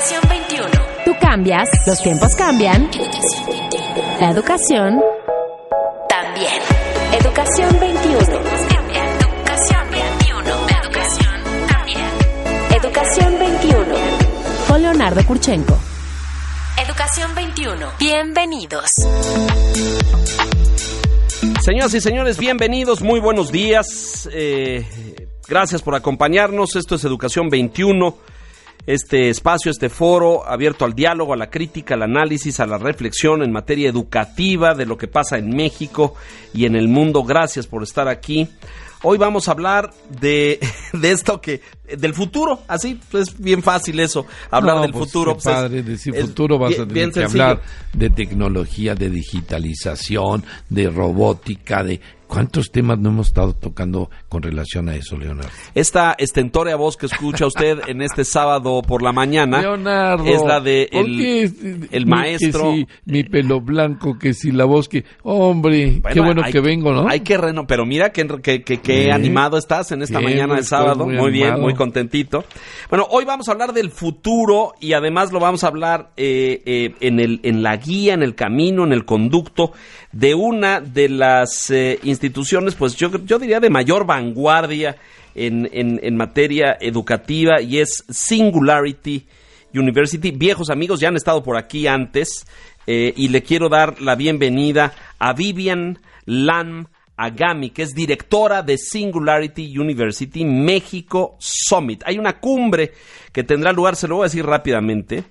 Educación 21. Tú cambias, los tiempos cambian. La educación También. Educación 21. Educación 21. Educación también. Educación 21. Con Leonardo Kurchenko. Educación 21. Bienvenidos. Señoras y señores, bienvenidos, muy buenos días. eh, gracias por acompañarnos. Esto es Educación 21. Este espacio, este foro abierto al diálogo, a la crítica, al análisis, a la reflexión en materia educativa de lo que pasa en México y en el mundo. Gracias por estar aquí. Hoy vamos a hablar de, de esto que, del futuro, así, es bien fácil eso, hablar No, del pues, futuro. qué pues, es- padre decir es futuro, vas bien- a tener que hablar de tecnología, de digitalización, de robótica, de cuántos temas no hemos estado tocando con relación a eso, Leonardo. Esta estentórea voz que escucha usted en este sábado por la mañana Leonardo, es la de ¿por el, qué, el maestro. Que si mi pelo blanco, que si la voz que... Hombre, Bueno, qué bueno hay- que vengo, ¿no? Hay que reno, pero mira que, que, que- que Sí. animado estás en esta Sí, mañana de sábado. muy Muy, bien, animado. muy contentito. Bueno, hoy vamos a hablar del futuro y además lo vamos a hablar eh, eh, en, el, en la guía, en el camino, en el conducto de una de las eh, instituciones, pues yo, yo diría de mayor vanguardia en, en, en materia educativa y es Singularity University. Viejos amigos ya han estado por aquí antes eh, y le quiero dar la bienvenida a Vivian Lam Agami, que es directora de Singularity University México Summit. Hay una cumbre que tendrá lugar, se lo voy a decir rápidamente,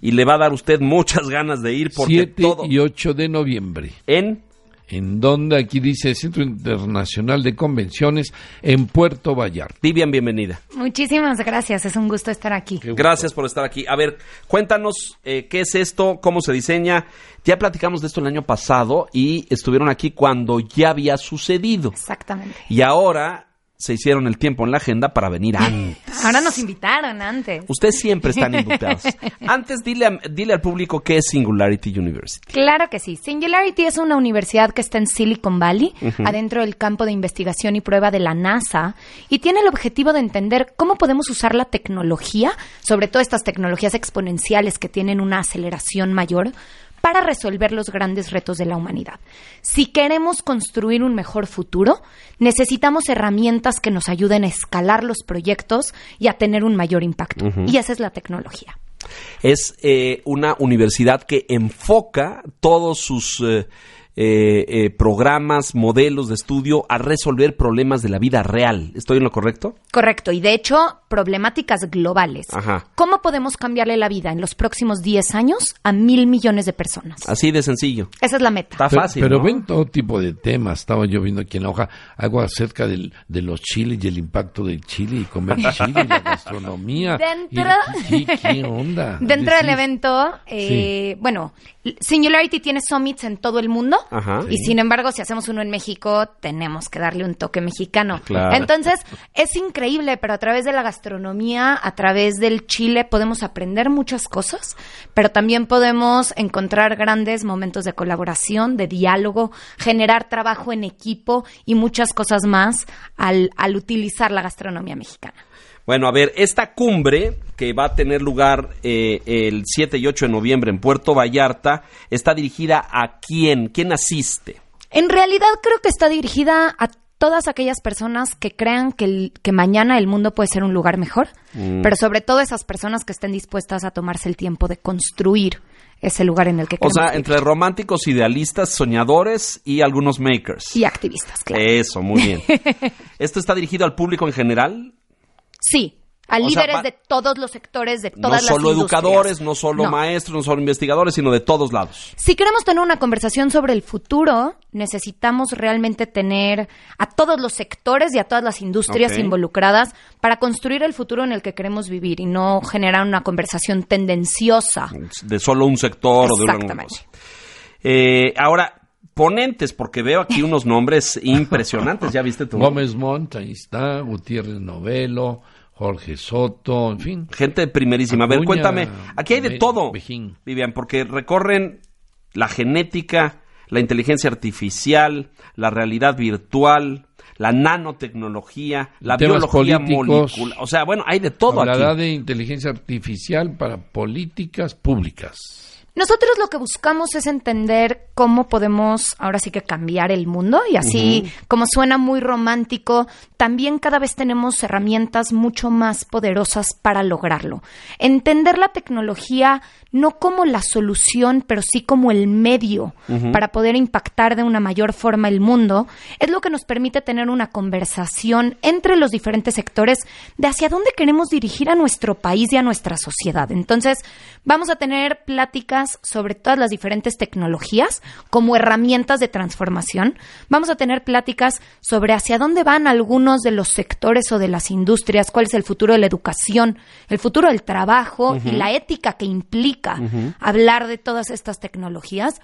y le va a dar usted muchas ganas de ir porque 7 todo y 8 de noviembre. en En donde aquí dice Centro Internacional de Convenciones en Puerto Vallarta. Vivian, bienvenida. Muchísimas gracias, es un gusto estar aquí. Gracias por estar aquí. A ver, cuéntanos eh, qué es esto, cómo se diseña. Ya platicamos de esto el año pasado y estuvieron aquí cuando ya había sucedido. Exactamente. Y ahora se hicieron el tiempo en la agenda para venir antes. Ahora nos invitaron antes. Ustedes siempre están invitados. Antes, dile, a- dile al público qué es Singularity University. Claro que sí. Singularity es una universidad que está en Silicon Valley, adentro del campo de investigación y prueba de la NASA, y tiene el objetivo de entender cómo podemos usar la tecnología, sobre todo estas tecnologías exponenciales que tienen una aceleración mayor, para resolver los grandes retos de la humanidad. Si queremos construir un mejor futuro, necesitamos herramientas que nos ayuden a escalar los proyectos y a tener un mayor impacto. Y esa es la tecnología. Es eh, una universidad que enfoca todos sus eh, eh, eh, programas, modelos de estudio a resolver problemas de la vida real. ¿Estoy en lo correcto? Correcto, y de hecho, problemáticas globales. Ajá. ¿Cómo podemos cambiarle la vida en los próximos 10 años a mil millones de personas? Así de sencillo. Esa es la meta. Está Pero, fácil. pero ¿no? ven todo tipo de temas. Estaba yo viendo aquí en la hoja algo acerca del- de los chiles y el impacto del chile y comer chile y la gastronomía. Dentro- Y- ¿qué, qué onda? Dentro del evento, eh, bueno, Singularity tiene summits en todo el mundo Ajá. y Sí. sin embargo, si hacemos uno en México, tenemos que darle un toque mexicano. Claro. Entonces, es increíble, pero a través de la gastronomía, a través del chile, podemos aprender muchas cosas, pero también podemos encontrar grandes momentos de colaboración, de diálogo, generar trabajo en equipo y muchas cosas más al, al utilizar la gastronomía mexicana. Bueno, a ver, esta cumbre que va a tener lugar eh, el 7 y 8 de noviembre en Puerto Vallarta está dirigida a quién? ¿Quién asiste? En realidad creo que está dirigida a todas aquellas personas que crean que, el- que mañana el mundo puede ser un lugar mejor, Mm. pero sobre todo esas personas que estén dispuestas a tomarse el tiempo de construir ese lugar en el que O sea, vivir. entre románticos, idealistas, soñadores y algunos makers. y activistas, claro. Eso, muy bien. ¿Esto está dirigido al público en general? Sí, a O líderes de todos los sectores, de No todas las solo industrias. educadores, no solo No. maestros, no solo investigadores, sino de todos lados. Si queremos tener una conversación sobre el futuro, necesitamos realmente tener a todos los sectores y a todas las industrias involucradas para construir el futuro en el que queremos vivir y no generar una conversación tendenciosa. De solo un sector o de una cosa. Eh, ahora, ponentes, porque veo aquí unos nombres impresionantes. ¿Ya viste tú? Gómez Montt, ahí está, Gutiérrez Novelo, Jorge Soto, en fin. Gente primerísima. A ver, cuéntame. Aquí hay de todo, Bejín. Vivian, porque recorren la genética, la inteligencia artificial, la realidad virtual, la nanotecnología, la Temas biología molecular. O sea, bueno, hay de todo Hablará aquí. de inteligencia artificial para políticas públicas. Nosotros lo que buscamos es entender cómo podemos ahora sí que cambiar el mundo y así como suena muy romántico, también cada vez tenemos herramientas mucho más poderosas para lograrlo. Entender la tecnología no como la solución, pero sí como el medio para poder impactar de una mayor forma el mundo, es lo que nos permite tener una conversación entre los diferentes sectores de hacia dónde queremos dirigir a nuestro país y a nuestra sociedad. Entonces, vamos a tener pláticas sobre todas las diferentes tecnologías como herramientas de transformación. Vamos a tener pláticas sobre hacia dónde van algunos de los sectores o de las industrias, cuál es el futuro de la educación, el futuro del trabajo y la ética que implica hablar de todas estas tecnologías.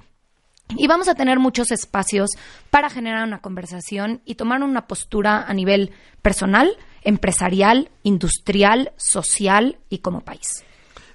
Y vamos a tener muchos espacios para generar una conversación y tomar una postura a nivel personal, empresarial, industrial, social y como país.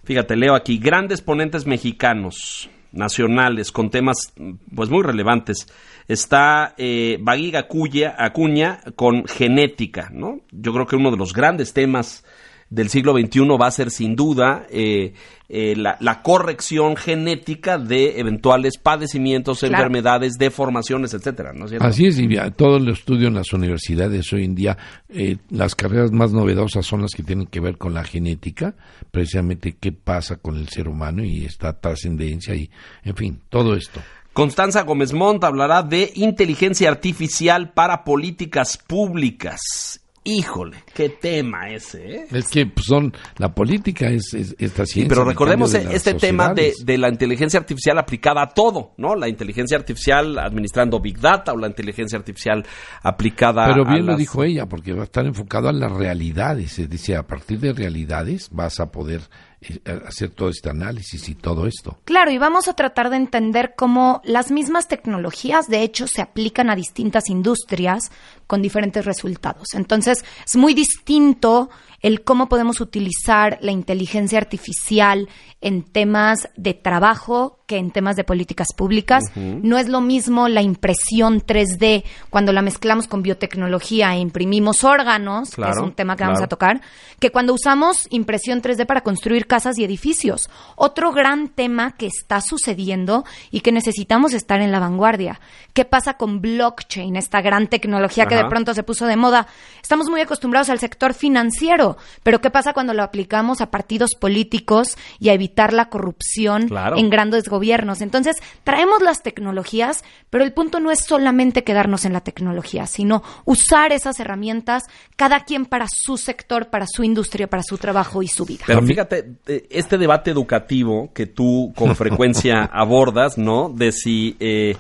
Fíjate, leo aquí, grandes ponentes mexicanos, nacionales, con temas pues muy relevantes. Está eh, Baguiga Acuña, Acuña con genética, ¿no? Yo creo que uno de los grandes temas del siglo XXI va a ser sin duda eh, eh, la, la corrección genética de eventuales padecimientos, Claro. enfermedades, deformaciones, etcétera, ¿no es cierto? Así es, y ya, todo el estudio en las universidades hoy en día, eh, las carreras más novedosas son las que tienen que ver con la genética, precisamente qué pasa con el ser humano y esta trascendencia y, en fin, todo esto. Constanza Gómez Montt hablará de inteligencia artificial para políticas públicas. Híjole, qué tema ese, ¿eh? Es que pues, son la política es, es esta Sí, ciencia. pero recordemos este tema de, de la inteligencia artificial aplicada a todo, ¿no? La inteligencia artificial administrando Big Data o la inteligencia artificial aplicada Pero a bien lo las- dijo ella, porque va a estar enfocado a las realidades. Es decir, a partir de realidades vas a poder eh, hacer todo este análisis y todo esto. Claro, y vamos a tratar de entender cómo las mismas tecnologías, de hecho, se aplican a distintas industrias con diferentes resultados. Entonces, es muy distinto el cómo podemos utilizar la inteligencia artificial en temas de trabajo que en temas de políticas públicas. No es lo mismo la impresión 3D cuando la mezclamos con biotecnología e imprimimos órganos, que es un tema que vamos a tocar, que cuando usamos impresión 3D para construir casas y edificios. Otro gran tema que está sucediendo y que necesitamos estar en la vanguardia. ¿Qué pasa con blockchain, esta gran tecnología que de pronto se puso de moda? Estamos muy acostumbrados al sector financiero, pero ¿qué pasa cuando lo aplicamos a partidos políticos y a evitar la corrupción Claro. en grandes gobiernos? Entonces, traemos las tecnologías, pero el punto no es solamente quedarnos en la tecnología, sino usar esas herramientas cada quien para su sector, para su industria, para su trabajo y su vida. Pero fíjate, eh, este debate educativo que tú con frecuencia abordas, ¿no? De si eh,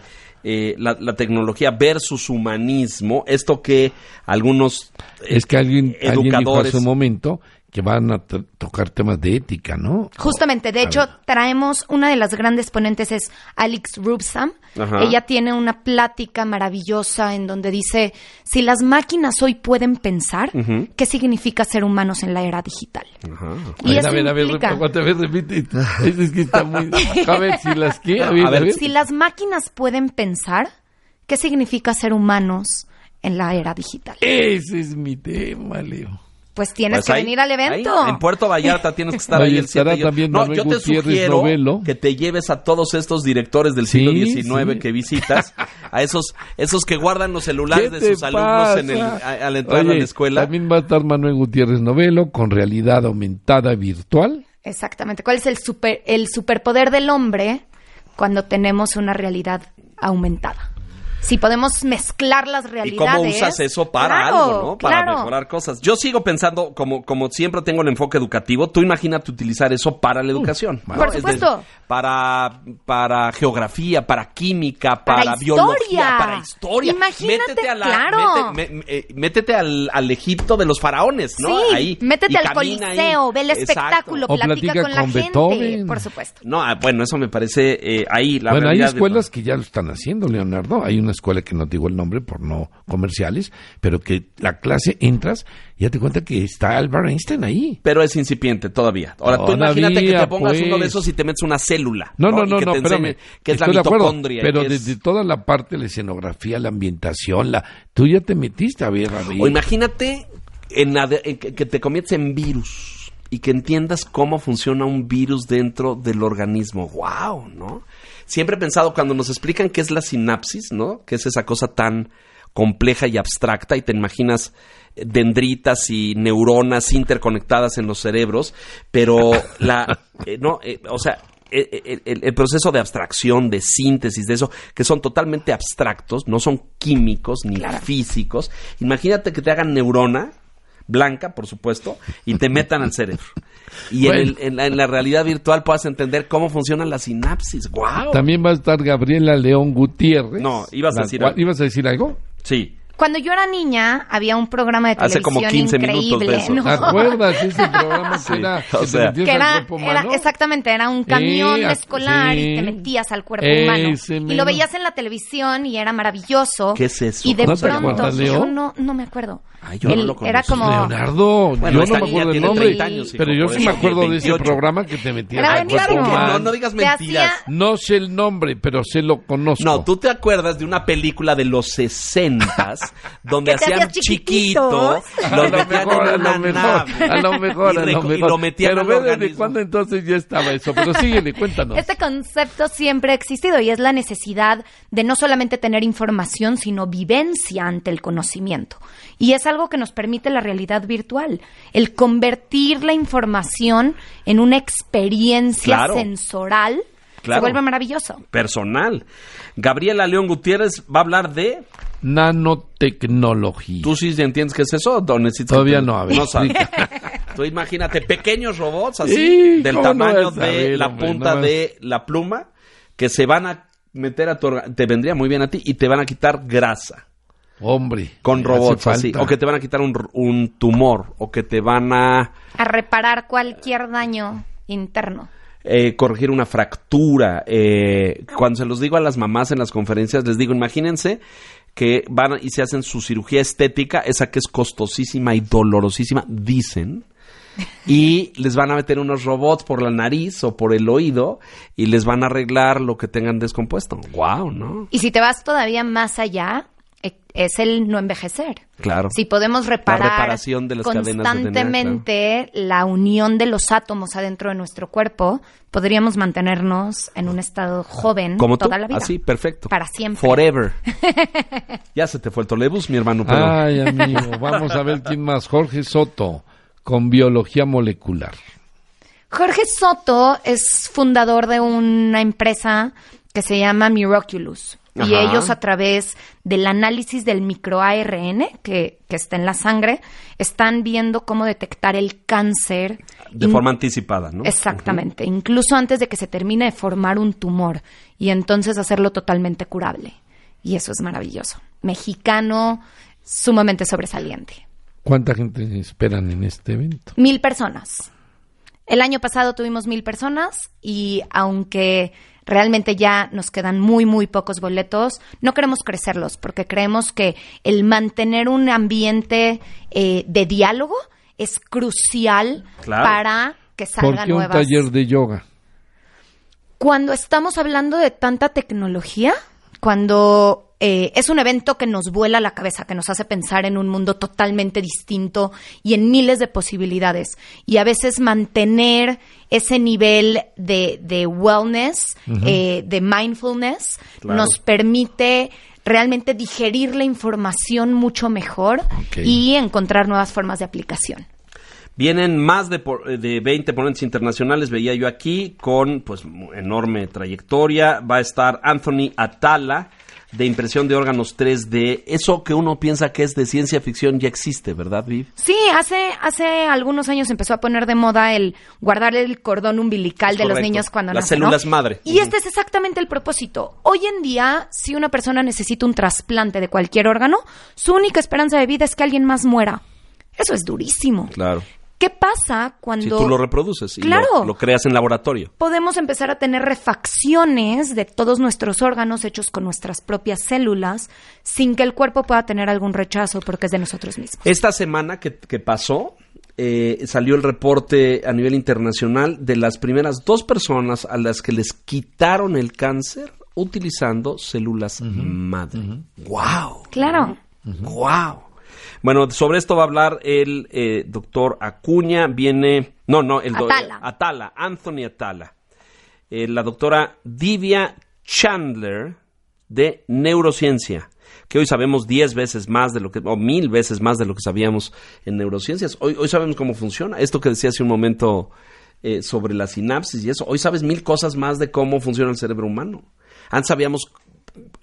eh, la, la tecnología versus humanismo, esto que algunos eh, es que alguien, alguien dijo educadores hace un momento que van a to- tocar temas de ética, ¿no? Justamente, de A hecho, ver. traemos una de las grandes ponentes es Alex Rubsam. Ajá. Ella tiene una plática maravillosa en donde dice, si las máquinas hoy pueden pensar, ¿qué significa ser humanos en la era digital? Ajá. Y a eso ver, a ver, implica- aguanta, a ver, repite. Es, que está muy... A ver, si las que... A ver, A ver. Si las máquinas pueden pensar, ¿qué significa ser humanos en la era digital? Ese es mi tema, Leo. Pues tienes Pues que ahí- venir al evento. ahí, en Puerto Vallarta tienes que estar Ahí ahí el estará 7 y- también No, Manuel yo te Gutiérrez sugiero Novelo. que te lleves a todos estos directores del siglo Sí, XIX sí. que visitas, a esos esos que guardan los ¿Qué celulares de sus alumnos en el, a- al entrar a la escuela. También va a estar Manuel Gutiérrez Novelo con realidad aumentada virtual. Exactamente. ¿Cuál es el super el superpoder del hombre cuando tenemos una realidad aumentada? Si podemos mezclar las ¿Y realidades. cómo usas eso para Claro, algo, no? Para claro. mejorar cosas. Yo sigo pensando, como, como siempre tengo el enfoque educativo, tú imagínate utilizar eso para la educación. ¿no? Por Es supuesto. para, para geografía, para química, para, Para biología, historia. para historia. Imagínate, métete a la- claro. mete- me- eh, métete al, al Egipto de los faraones, ¿no? Sí, Ahí. métete y al coliseo, ahí. ve el Exacto. espectáculo, O platica, platica con la con gente, Beethoven. por supuesto. No, ah, bueno, eso me parece eh, ahí la bueno, hay realidad de- escuelas que ya lo están haciendo, Leonardo. Hay una escuela que no digo el nombre por no comerciales, pero que la clase entras y ya te cuenta que está Albert Einstein ahí. Pero es incipiente todavía. Ahora, tú Todavía, imagínate que te pongas uno de pues. esos y te metes una célula. No, no, no, que no, te espérame. enseñe que es la acuerdo, mitocondria. pero es- desde toda la parte, la escenografía, la ambientación, la tú ya te metiste a ver, a ver. O imagínate en la de- en que, que te conviertes en virus y que entiendas cómo funciona un virus dentro del organismo. ¡Wow! ¿No? Siempre he pensado cuando nos explican qué es la sinapsis, ¿no? Que es esa cosa tan compleja y abstracta y te imaginas dendritas y neuronas interconectadas en los cerebros, pero la eh, no, eh, o sea, eh, eh, el, el proceso de abstracción, de síntesis, de eso, que son totalmente abstractos, no son químicos ni físicos. Imagínate que te hagan neurona, blanca, por supuesto, y te metan al cerebro. Y en, el- en la, en la realidad virtual puedas entender cómo funcionan las sinapsis. ¡Wow! También va a estar Gabriela León Gutiérrez. No, ibas a decir algo. ¿Ibas a decir algo? Sí. Cuando yo era niña, había un programa de Hace televisión como 15 minutos increíble. de eso. ¿no? ¿Te acuerdas de ese programa Sí, que era o que sea. que era, era- exactamente, era un camión a- escolar sí. y te metías al cuerpo Ese humano. Y lo veías en la televisión y era maravilloso. ¿Qué es eso? Y de ¿No pronto, yo no, no me acuerdo. Ay, yo no lo era conocí. como... Leonardo, Bueno, yo no me acuerdo del nombre, 30 años, hijo, pero yo sí me acuerdo de ese 28. programa que te metías Era al cuerpo humano. No, no digas mentiras. hacía- No sé el nombre, pero sé lo conozco. No, tú te acuerdas de una película de los sesentas donde hacían chiquito, lo metían mejor, en a una lo mejor, nave a lo mejor, y, a lo reco- y mejor. lo metían Pero ve desde organismo. cuándo entonces ya estaba eso. Pero síguele, cuéntanos. Este concepto siempre ha existido y es la necesidad de no solamente tener información, sino vivencia ante el conocimiento. Y es algo que nos permite la realidad virtual, el convertir la información en una experiencia Claro. sensorial. Claro. Se vuelve maravilloso. Personal. Gabriela León Gutiérrez va a hablar de... Nanotecnología. ¿Tú sí entiendes qué es eso? ¿O necesitas Todavía no, a ver, No sabes. Tú imagínate pequeños robots así, Sí, del ¿cómo no tamaño de ver, la hombre? punta de la pluma, que se van a meter a tu Te vendría muy bien a ti y te van a quitar grasa. Hombre. Con robots así. O que te van a quitar un, un tumor. O que te van a A reparar cualquier daño interno. Eh, corregir una fractura. eh, cuando se los digo a las mamás en las conferencias, les digo, imagínense que van y se hacen su cirugía estética, esa que es costosísima y dolorosísima, dicen. Y les van a meter unos robots por la nariz o por el oído y les van a arreglar lo que tengan descompuesto. ¡Wow! ¿No? Y si te vas todavía más allá, es el no envejecer. Claro. Si podemos reparar reparación de las cadenas de DNA, constantemente la unión de los átomos adentro de nuestro cuerpo, podríamos mantenernos en un estado joven Como tú. toda la vida. Así, perfecto. Para siempre. Forever. ya se te fue el trolebús, mi hermano. Pero... Ay, amigo. Vamos a ver quién más. Jorge Soto, con biología molecular. Jorge Soto es fundador de una empresa que se llama Miraculous. Y Ajá. ellos a través del análisis del microARN que, que está en la sangre, están viendo cómo detectar el cáncer. De forma anticipada, ¿no? Exactamente, incluso antes de que se termine de formar un tumor y entonces hacerlo totalmente curable. Y eso es maravilloso. Mexicano, sumamente sobresaliente. ¿Cuánta gente esperan en este evento? Mil personas. El año pasado tuvimos mil personas y aunque realmente ya nos quedan muy, muy pocos boletos, no queremos crecerlos porque creemos que el mantener un ambiente eh, de diálogo es crucial Claro. para que ¿Por salgan qué un nuevas. taller de yoga? Cuando estamos hablando de tanta tecnología, cuando eh, es un evento que nos vuela la cabeza, que nos hace pensar en un mundo totalmente distinto y en miles de posibilidades. Y a veces mantener ese nivel de, de wellness, eh, de mindfulness, Claro. nos permite realmente digerir la información mucho mejor y encontrar nuevas formas de aplicación. Vienen más de, por- de 20 ponentes internacionales, veía yo aquí, con pues enorme trayectoria. Va a estar Anthony Atala, de impresión de órganos 3D. Eso que uno piensa que es de ciencia ficción ya existe, ¿verdad, Viv? Sí, hace, hace algunos años empezó a poner de moda el guardar el cordón umbilical Es de los niños cuando Las nacen, ¿no? células madre. Y este es exactamente el propósito. Hoy en día, si una persona necesita un trasplante de cualquier órgano, su única esperanza de vida es que alguien más muera. Eso es durísimo. Claro. ¿Qué pasa Si cuando tú lo reproduces y Claro. lo, lo creas en laboratorio. podemos empezar a tener refacciones de todos nuestros órganos hechos con nuestras propias células sin que el cuerpo pueda tener algún rechazo porque es de nosotros mismos? Esta semana que, que pasó, eh, salió el reporte a nivel internacional de las primeras dos personas a las que les quitaron el cáncer utilizando células madre. ¡Wow! Claro. ¡Wow! Bueno, sobre esto va a hablar el eh, doctor Acuña. Viene. No, no, el do- Atala. Atala, Anthony Atala. Eh, la doctora Divya Chandler de Neurociencia. Que hoy sabemos diez veces más de lo que, o mil veces más de lo que sabíamos en neurociencias. Hoy, hoy sabemos cómo funciona. Esto que decía hace un momento eh, sobre la sinapsis y eso. Hoy sabes mil cosas más de cómo funciona el cerebro humano. Antes sabíamos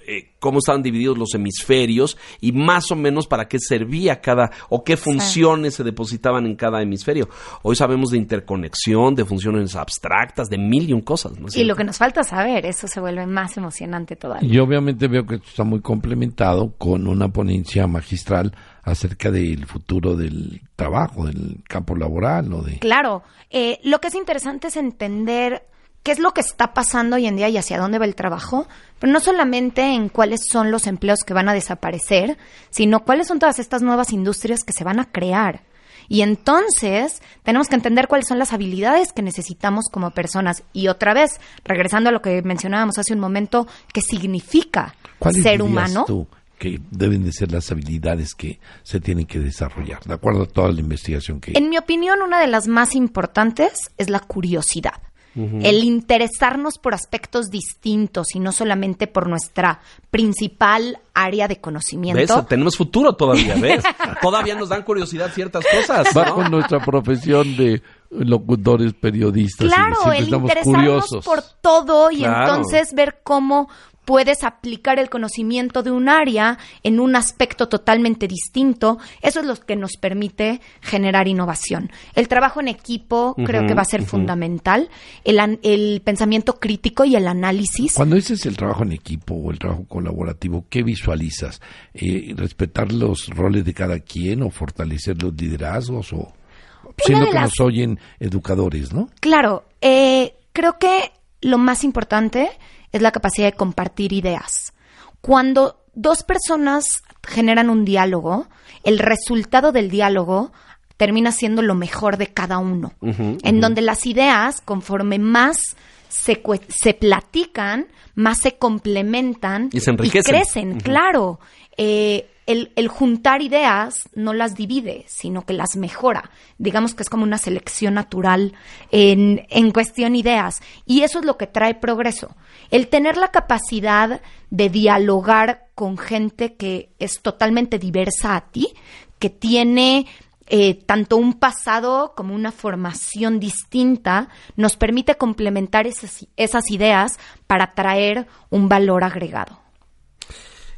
eh, cómo estaban divididos los hemisferios y más o menos para qué servía cada o qué funciones se depositaban en cada hemisferio. Hoy sabemos de interconexión, de funciones abstractas, de mil y un cosas. ¿no Y lo que nos falta saber, eso se vuelve más emocionante todavía. Y obviamente veo que esto está muy complementado con una ponencia magistral acerca del futuro del trabajo, del campo laboral o de... Claro, eh, lo que es interesante es entender qué es lo que está pasando hoy en día y hacia dónde va el trabajo, pero no solamente en cuáles son los empleos que van a desaparecer, sino cuáles son todas estas nuevas industrias que se van a crear. Y entonces tenemos que entender cuáles son las habilidades que necesitamos como personas. Y otra vez, regresando a lo que mencionábamos hace un momento, ¿qué significa ¿Cuáles ser humano? tú que deben de ser las habilidades que se tienen que desarrollar, de acuerdo a toda la investigación que... En mi opinión, una de las más importantes es la curiosidad. El interesarnos por aspectos distintos y no solamente por nuestra principal área de ¿Ves? conocimiento. Tenemos futuro todavía, ¿ves? todavía nos dan curiosidad ciertas cosas. ¿no? Bajo nuestra profesión de locutores, periodistas, Claro, el interesarnos curiosos. por todo y Claro. entonces ver cómo puedes aplicar el conocimiento de un área en un aspecto totalmente distinto. Eso es lo que nos permite generar innovación. El trabajo en equipo creo que va a ser fundamental. El, pensamiento crítico y el análisis. Cuando dices el trabajo en equipo o el trabajo colaborativo, ¿qué visualizas? Eh, ¿Respetar los roles de cada quien o fortalecer los liderazgos? o Siendo que las- nos oyen educadores, ¿no? Claro, eh, creo que lo más importante es la capacidad de compartir ideas. Cuando dos personas generan un diálogo, el resultado del diálogo termina siendo lo mejor de cada uno, en donde las ideas, conforme más se, se platican, más se complementan Y se enriquecen. crecen, Ujú. claro. Eh, el, el juntar ideas no las divide, sino que las mejora. Digamos que es como una selección natural en, en cuestión ideas. Y eso es lo que trae progreso. El tener la capacidad de dialogar con gente que es totalmente diversa a ti, que tiene eh, tanto un pasado como una formación distinta, nos permite complementar esas, esas ideas para traer un valor agregado.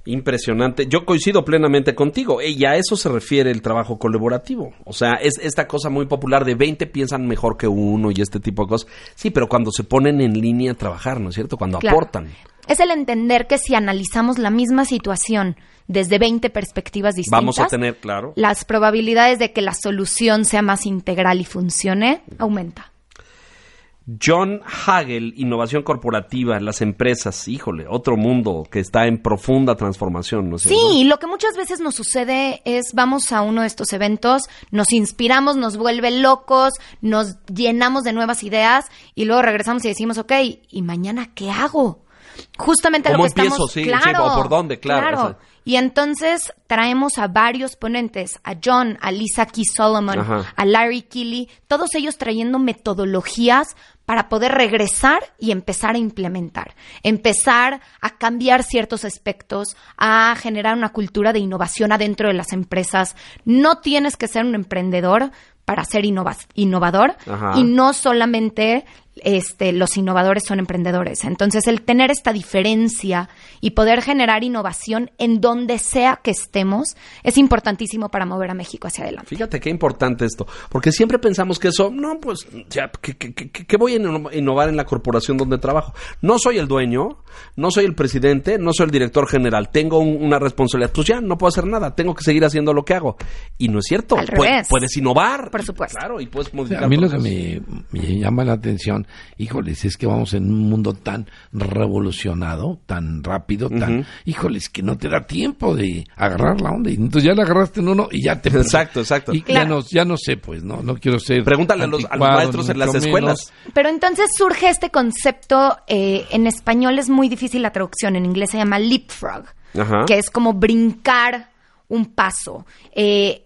Impresionante. Yo coincido plenamente contigo. Y a eso se refiere el trabajo colaborativo. O sea, es esta cosa muy popular de 20 piensan mejor que uno y este tipo de cosas. Sí, pero cuando se ponen en línea a trabajar, ¿no es cierto? Cuando Claro. aportan. Es el entender que si analizamos la misma situación desde 20 perspectivas distintas, Vamos a tener, claro. las probabilidades de que la solución sea más integral y funcione aumenta. John Hagel, innovación corporativa, las empresas, híjole, otro mundo que está en profunda transformación. Sí, lo que muchas veces nos sucede es vamos a uno de estos eventos, nos inspiramos, nos vuelve locos, nos llenamos de nuevas ideas y luego regresamos y decimos, ok, ¿y mañana qué hago? Justamente lo ¿Cómo que empiezo? estamos... Sí, sí, claro, o por dónde, claro, o sea. Y entonces traemos a varios ponentes, a John, a Lisa Key Solomon, Ajá. a Larry Keeley, todos ellos trayendo metodologías para poder regresar y empezar a implementar, empezar a cambiar ciertos aspectos, a generar una cultura de innovación adentro de las empresas. No tienes que ser un emprendedor para ser innova- innovador Ajá. y no solamente este, los innovadores son emprendedores. Entonces, el tener esta diferencia y poder generar innovación en donde sea que estemos es importantísimo para mover a México hacia adelante. Fíjate qué importante esto, porque siempre pensamos que eso, no, pues, ya, ¿qué, qué- qué- qué voy a inno- innovar en la corporación donde trabajo? No soy el dueño, no soy el presidente, no soy el director general, tengo un- una responsabilidad, pues ya, no puedo hacer nada, tengo que seguir haciendo lo que hago. Y no es cierto, Al Pu- revés. puedes innovar. Por supuesto. Claro, y puedes O sea, modificar. a mí lo que me llama la atención, híjoles, es que vamos en un mundo tan revolucionado, tan rápido, tan, híjoles, que no te da tiempo de agarrar la onda. Y entonces ya la agarraste en uno y ya te... Exacto, exacto. Y Claro. ya, no, ya no sé, pues, no, no quiero ser... Pregúntale a los- a los anticuado, maestros en las escuelas. menos. Pero entonces surge este concepto, eh, en español es muy difícil la traducción, en inglés se llama leapfrog, Ajá. que es como brincar un paso. Eh,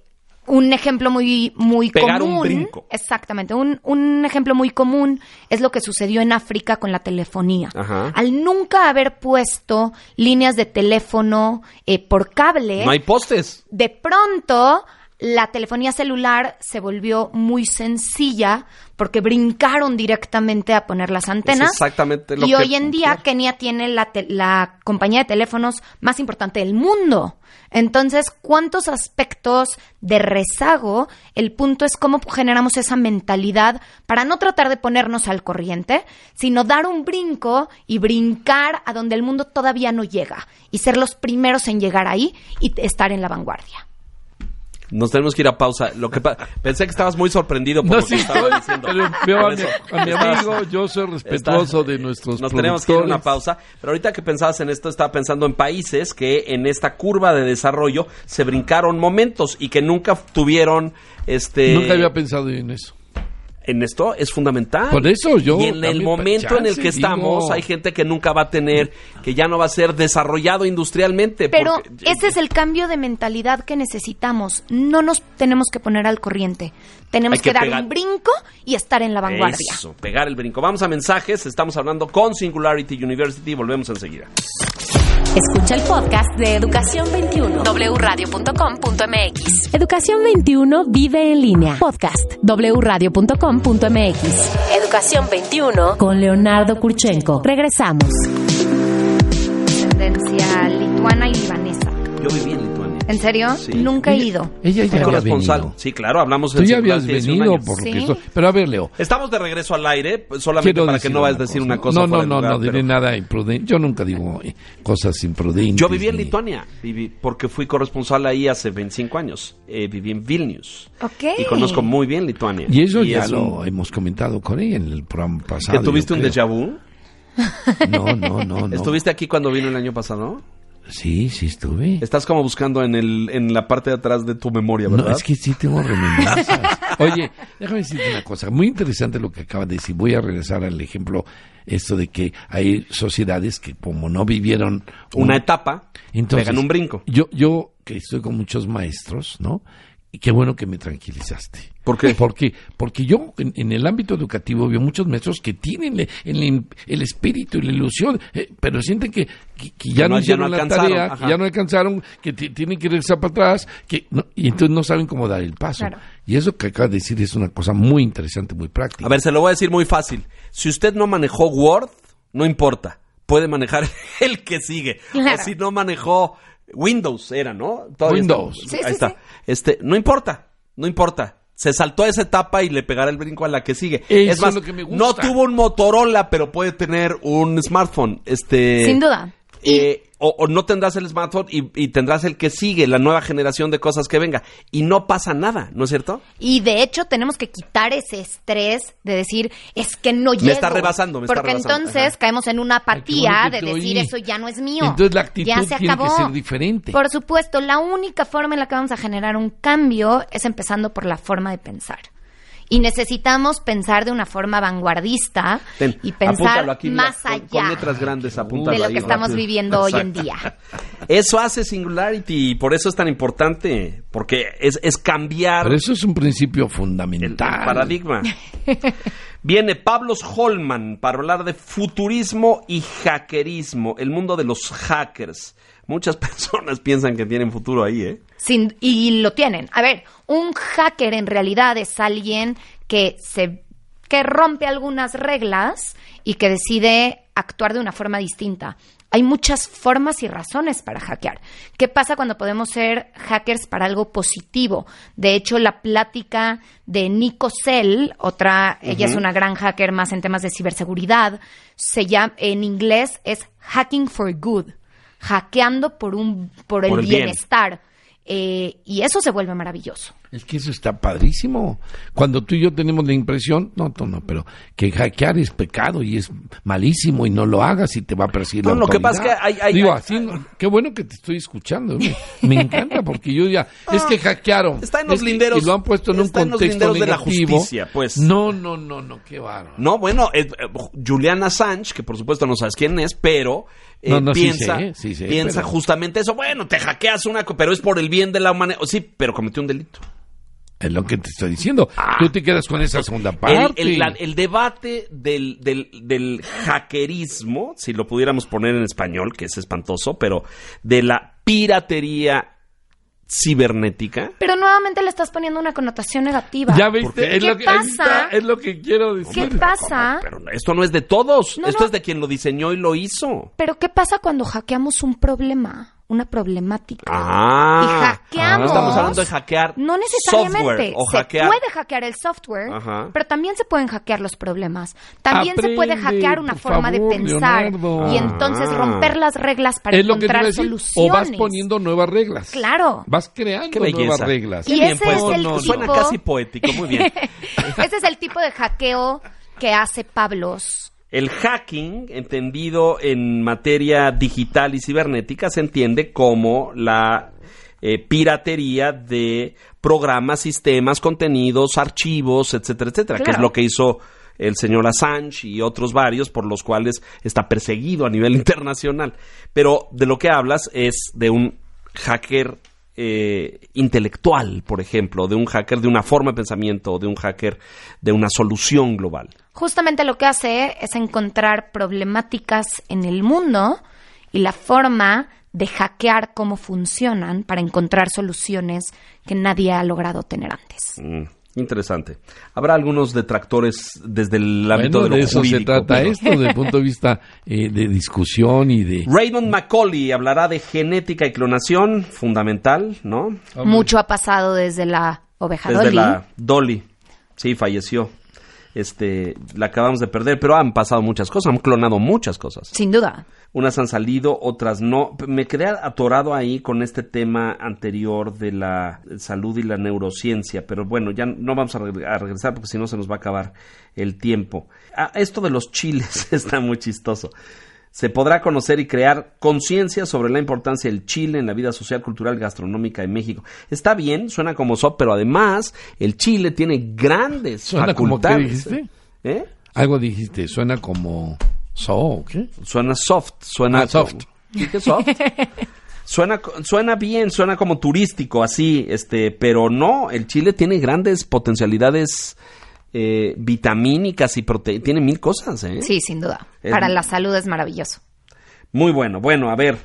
un ejemplo muy, muy Pegar un común. brinco. Exactamente. Un, un ejemplo muy común es lo que sucedió en África con la telefonía. Ajá. Al nunca haber puesto líneas de teléfono eh, por cable, No hay postes. de pronto la telefonía celular se volvió muy sencilla porque brincaron directamente a poner las antenas. exactamente lo y que- hoy en día. Kenia tiene la, la compañía de teléfonos más importante del mundo. Entonces, ¿cuántos aspectos de rezago? El punto es cómo generamos esa mentalidad para no tratar de ponernos al corriente, sino dar un brinco y brincar a donde el mundo todavía no llega y ser los primeros en llegar ahí y estar en la vanguardia. Nos tenemos que ir a pausa. Lo que pa- pensé que estabas muy sorprendido por No, lo sí que estaba diciendo. pero veo a mi, a amigo, yo soy respetuoso Está- de nuestros Nos tenemos que ir a una pausa, pero ahorita que pensabas en esto, estaba pensando en países que en esta curva de desarrollo se brincaron momentos y que nunca tuvieron este Nunca había pensado en eso. En esto es fundamental. Por eso yo Y en el momento en el que estamos digo- hay gente que nunca va a tener, que ya no va a ser desarrollado industrialmente. Pero porque- ese es el cambio de mentalidad que necesitamos. No nos tenemos que poner al corriente. Tenemos Hay que que, dar pegar. un brinco y estar en la vanguardia. Eso, pegar el brinco. Vamos a mensajes, estamos hablando con Singularity University, volvemos enseguida. Escucha el podcast de Educación 21. wradio.com.mx. Educación 21 vive en línea. Podcast wradio.com.mx. Educación 21. Con Leonardo Kurchenko. Regresamos. Tendencia lituana y libanesa. Yo viví en Lituania. ¿En serio? Sí. Nunca he ido. Ella ya corresponsal. venido. Sí, claro, hablamos Tú ya habías venido año. por lo Sí. que esto- Pero a ver, Leo. Estamos de regreso al aire, solamente Quiero para que no vayas a decir una cosa No, no, no, lugar, no diré pero- nada imprudente. Yo nunca digo eh, cosas imprudentes. Yo viví en ni- Lituania, viví, porque fui corresponsal ahí hace 25 años. Eh, viví en Vilnius. Ok. Y conozco muy bien Lituania. Y eso ya es lo un- hemos comentado con ella en el programa pasado. ¿Que tuviste un déjà vu? No, no, no, no. ¿Estuviste aquí cuando vino el año pasado? Sí, sí estuve. Estás como buscando en, el, en la parte de atrás de tu memoria, ¿verdad? No, es que sí tengo remembranzas. Oye, déjame decirte una cosa. Muy interesante lo que acabas de decir. Voy a regresar al ejemplo, esto de que hay sociedades que como no vivieron un- Una etapa, Entonces, pegan un brinco. Yo, yo que estoy con muchos maestros, ¿no? Y qué bueno que me tranquilizaste. ¿Por qué? Porque, porque yo en, en el ámbito educativo veo muchos maestros que tienen el, el espíritu y la ilusión, eh, pero sienten que, que- que ya Que no, no- ya hicieron no la alcanzaron, tarea, ajá. que ya no alcanzaron, que ti- tienen que regresar para atrás, que no- y entonces no saben cómo dar el paso. Claro. Y eso que acabas de decir es una cosa muy interesante, muy práctica. A ver, se lo voy a decir muy fácil. Si usted no manejó Word, no importa. Puede manejar el que sigue. Claro. O si no manejó Windows, era, ¿no? Todavía Windows. está- Sí, Ahí sí, está. sí. Este, no importa, no importa. Se saltó esa etapa y le pegará el brinco a la que sigue. Eso es más, es lo que me gusta. no tuvo un Motorola, pero puede tener un smartphone. Este, Sin duda. eh, o, o no tendrás el smartphone y, y tendrás el que sigue, la nueva generación de cosas que venga. Y no pasa nada, ¿no es cierto? Y de hecho tenemos que quitar ese estrés de decir, es que no llego. está rebasando, me está Porque rebasando. entonces Ajá. caemos en una apatía Ay, de que decir, oí. eso ya no es mío. Entonces la actitud ya se tiene que acabó. ser diferente. Por supuesto, la única forma en la que vamos a generar un cambio es empezando por la forma de pensar. Y necesitamos pensar de una forma vanguardista Ten, y pensar aquí, más allá Con, letras grandes, apúntalo de lo ahí, que estamos rápido. viviendo hoy en día. Eso hace Singularity y por eso es tan importante, porque es, es cambiar Pero eso es un principio el, el fundamental. paradigma. Viene Pablo Holman para hablar de futurismo y hackerismo, el mundo de los hackers. Muchas personas piensan que tienen futuro ahí, ¿eh? Sin- y lo tienen. A ver, un hacker en realidad es alguien que se que rompe algunas reglas y que decide actuar de una forma distinta. Hay muchas formas y razones para hackear. ¿Qué pasa cuando podemos ser hackers para algo positivo? De hecho, la plática de Nico Cell, otra, ella es una gran hacker más en temas de ciberseguridad, se llama, en inglés es hacking for good, hackeando por un, por el, Por el bien. Eh, y eso se vuelve maravilloso. Es que eso está padrísimo. Cuando tú y yo tenemos la impresión, no, no, no, pero que hackear es pecado y es malísimo y no lo hagas y te va a perseguir No, la lo que pasa es que hay- hay- Digo, hay- así, no- qué bueno que te estoy escuchando. Me, me encanta porque yo ya, es que hackearon. Está en los que- linderos- Y lo han puesto en un está en los contexto linderos de la negativo. justicia, pues. No, no, no, no, qué bárbaro. No, bueno, eh, eh, Julian Assange, que por supuesto no sabes quién es, pero eh, No, no, sí piensa, sé, sí sé, piensa pero- justamente eso. Bueno, te hackeas una, pero es por el bien de la humanidad. Sí, pero cometió un delito. Es lo que te estoy diciendo. Tú te quedas con esa segunda parte. el- la- el debate del, del, del hackerismo, si lo pudiéramos poner en español, que es espantoso, pero de la piratería cibernética. Pero nuevamente le estás poniendo una connotación negativa. ya viste, es ¿Qué lo, que, pasa? está, es lo que quiero decir. ¿Qué pasa? Pero esto no es de todos, No, esto no. es de quien lo diseñó y lo hizo. Pero ¿qué pasa cuando hackeamos un problema, una problemática? Ah, Y hackeamos. No estamos hablando de hackear No necesariamente. software o se hackear. puede hackear el software, Ajá. pero también se pueden hackear los problemas. También se puede hackear una forma favor, de pensar Leonardo. y entonces Ah. romper las reglas para es lo que encontrar soluciones. O vas poniendo nuevas reglas. Claro. Vas creando nuevas reglas. Y ese es el No, no, Suena tipo- casi poético, muy bien. Ese es el tipo de hackeo que hace Pablos. El hacking, entendido en materia digital y cibernética, se entiende como la eh, piratería de programas, sistemas, contenidos, archivos, etcétera, etcétera, que es lo que hizo el señor Assange y otros varios por los cuales está perseguido a nivel internacional. Pero de lo que hablas es de un hacker eh, intelectual, por ejemplo, de un hacker de una forma de pensamiento, de un hacker de una solución global. Justamente lo que hace es encontrar problemáticas en el mundo y la forma de hackear cómo funcionan para encontrar soluciones que nadie ha logrado tener antes. Mm, interesante. Habrá algunos detractores desde el ámbito Bueno, de lo de eso se trata pero- esto, desde el punto de vista eh, de discusión y de... Raymond Macaulay hablará de genética y clonación, fundamental, ¿no? Mucho ha pasado desde la oveja Desde Dolly. la Dolly. Sí, falleció. Este, la acabamos de perder, pero han pasado muchas cosas, han clonado muchas cosas. Sin duda. Unas han salido, otras no. Me quedé atorado ahí con este tema anterior de la salud y la neurociencia, pero bueno, ya no vamos a, reg- a regresar porque si no se nos va a acabar el tiempo. Ah, esto de los chiles está muy chistoso. Se podrá conocer y crear conciencia sobre la importancia del chile en la vida social, cultural y gastronómica de México. Está bien, suena como soft, pero además el chile tiene grandes ¿Suena como qué facultades. dijiste? ¿Eh? Algo dijiste, suena como... ¿So o qué? Suena soft, suena Ah, soft. como- ¿Sí que soft? suena, suena bien, suena como turístico, así, este, pero no, el chile tiene grandes potencialidades eh, vitamínicas y proteínas, tiene mil cosas, ¿eh? Sí, sin duda. Es- Para la salud es maravilloso. Muy bueno, bueno, a ver,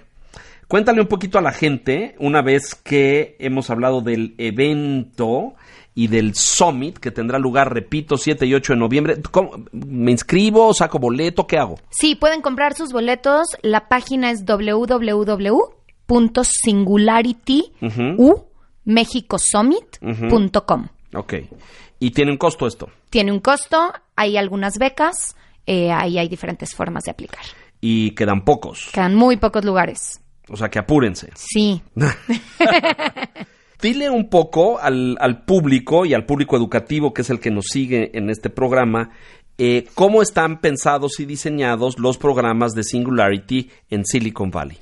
cuéntale un poquito a la gente, una vez que hemos hablado del evento y del summit que tendrá lugar, repito, 7 y 8 de noviembre. ¿Cómo? ¿Me inscribo? ¿Saco boleto? ¿Qué hago? Sí, pueden comprar sus boletos. La página es www.singularitymexicosummit.com. Ok. ¿Y tiene un costo esto? Tiene un costo, hay algunas becas, eh, ahí hay diferentes formas de aplicar. Y quedan pocos. Quedan muy pocos lugares. O sea que apúrense. Sí. Dile un poco al, al público y al público educativo, que es el que nos sigue en este programa, eh, cómo están pensados y diseñados los programas de Singularity en Silicon Valley.